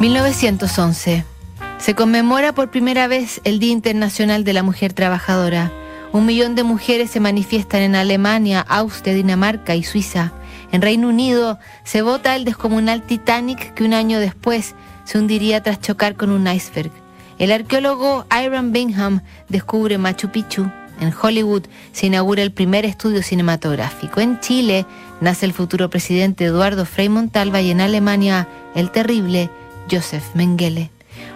1911. Se conmemora por primera vez el Día Internacional de la Mujer Trabajadora. Un millón de mujeres se manifiestan en Alemania, Austria, Dinamarca y Suiza. En Reino Unido se vota el descomunal Titanic que un año después se hundiría tras chocar con un iceberg. El arqueólogo Iron Bingham descubre Machu Picchu. En Hollywood se inaugura el primer estudio cinematográfico. En Chile nace el futuro presidente Eduardo Frei Montalva y en Alemania el terrible Joseph Mengele.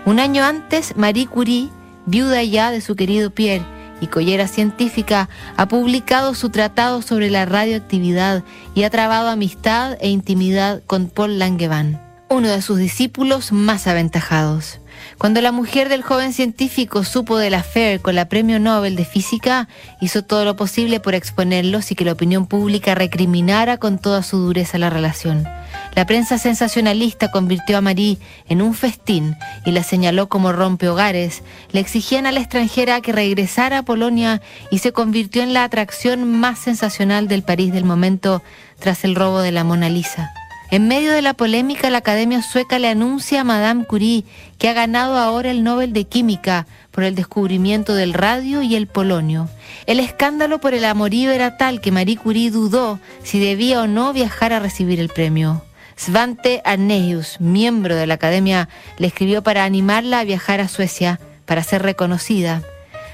Un año antes, Marie Curie, viuda ya de su querido Pierre y collera científica, ha publicado su tratado sobre la radioactividad y ha trabado amistad e intimidad con Paul Langevin, uno de sus discípulos más aventajados. Cuando la mujer del joven científico supo del affair con la Premio Nobel de Física, hizo todo lo posible por exponerlos y que la opinión pública recriminara con toda su dureza la relación. La prensa sensacionalista convirtió a Marie en un festín y la señaló como rompehogares. Le exigían a la extranjera que regresara a Polonia y se convirtió en la atracción más sensacional del París del momento tras el robo de la Mona Lisa. En medio de la polémica, la Academia Sueca le anuncia a Madame Curie que ha ganado ahora el Nobel de Química por el descubrimiento del radio y el polonio. El escándalo por el amorío era tal que Marie Curie dudó si debía o no viajar a recibir el premio. Svante Arneus, miembro de la Academia, le escribió para animarla a viajar a Suecia para ser reconocida.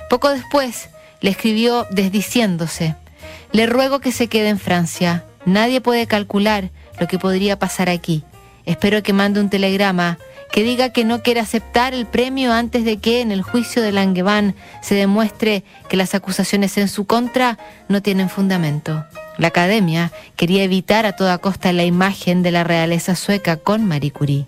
Poco después le escribió desdiciéndose. Le ruego que se quede en Francia. Nadie puede calcular lo que podría pasar aquí. Espero que mande un telegrama que diga que no quiere aceptar el premio antes de que en el juicio de Langevin se demuestre que las acusaciones en su contra no tienen fundamento. La academia quería evitar a toda costa la imagen de la realeza sueca con Marie Curie.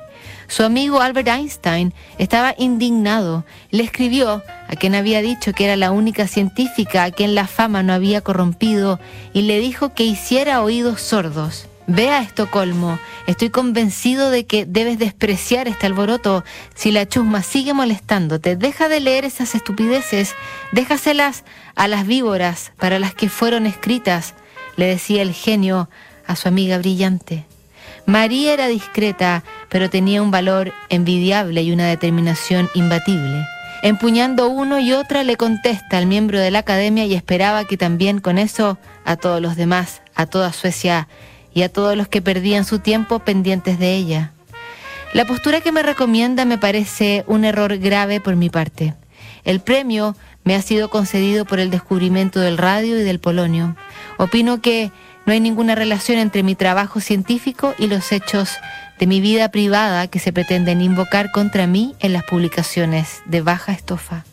Su amigo Albert Einstein estaba indignado. Le escribió a quien había dicho que era la única científica a quien la fama no había corrompido y le dijo que hiciera oídos sordos. Ve a Estocolmo. Estoy convencido de que debes despreciar este alboroto. Si la chusma sigue molestándote, deja de leer esas estupideces, déjaselas a las víboras para las que fueron escritas, le decía el genio a su amiga brillante. María era discreta, pero tenía un valor envidiable y una determinación imbatible. Empuñando uno y otra le contesta al miembro de la academia y esperaba que también con eso a todos los demás, a toda Suecia, y a todos los que perdían su tiempo pendientes de ella. La postura que me recomienda me parece un error grave por mi parte. El premio me ha sido concedido por el descubrimiento del radio y del polonio. Opino que no hay ninguna relación entre mi trabajo científico y los hechos de mi vida privada que se pretenden invocar contra mí en las publicaciones de baja estofa.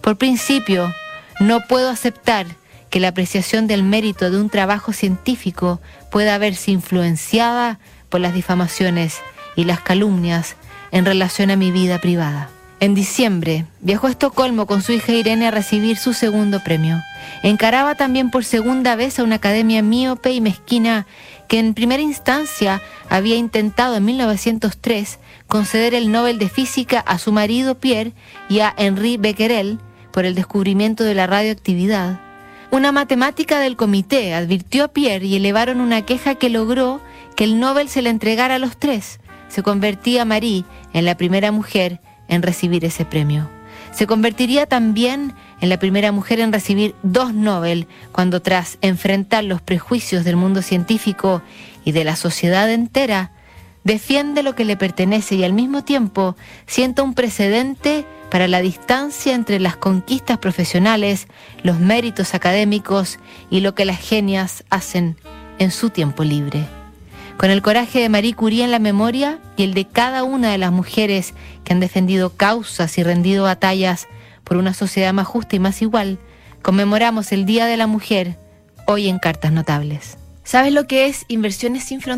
Por principio, no puedo aceptar que la apreciación del mérito de un trabajo científico pueda verse influenciada por las difamaciones y las calumnias en relación a mi vida privada. En diciembre viajó a Estocolmo con su hija Irene a recibir su segundo premio. Encaraba también por segunda vez a una academia míope y mezquina que en primera instancia había intentado en 1903 conceder el Nobel de Física a su marido Pierre y a Henri Becquerel por el descubrimiento de la radioactividad una matemática del comité advirtió a Pierre y elevaron una queja que logró que el Nobel se le entregara a los tres. Se convertía Marie en la primera mujer en recibir ese premio. Se convertiría también en la primera mujer en recibir dos Nobel cuando tras enfrentar los prejuicios del mundo científico y de la sociedad entera, defiende lo que le pertenece y al mismo tiempo sienta un precedente para la distancia entre las conquistas profesionales, los méritos académicos y lo que las genias hacen en su tiempo libre. Con el coraje de Marie Curie en la memoria y el de cada una de las mujeres que han defendido causas y rendido batallas por una sociedad más justa y más igual, conmemoramos el Día de la Mujer hoy en Cartas Notables. ¿Sabes lo que es Inversiones sin Fronteras?